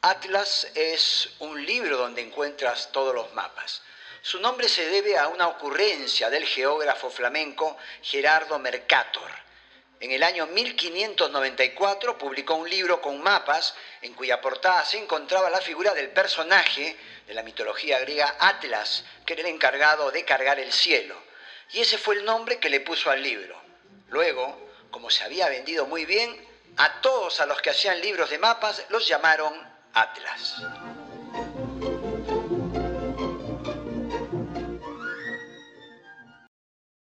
Atlas es un libro donde encuentras todos los mapas. Su nombre se debe a una ocurrencia del geógrafo flamenco Gerardo Mercator. En el año 1594 publicó un libro con mapas en cuya portada se encontraba la figura del personaje de la mitología griega Atlas, que era el encargado de cargar el cielo. Y ese fue el nombre que le puso al libro. Luego, como se había vendido muy bien, a todos a los que hacían libros de mapas los llamaron Atlas.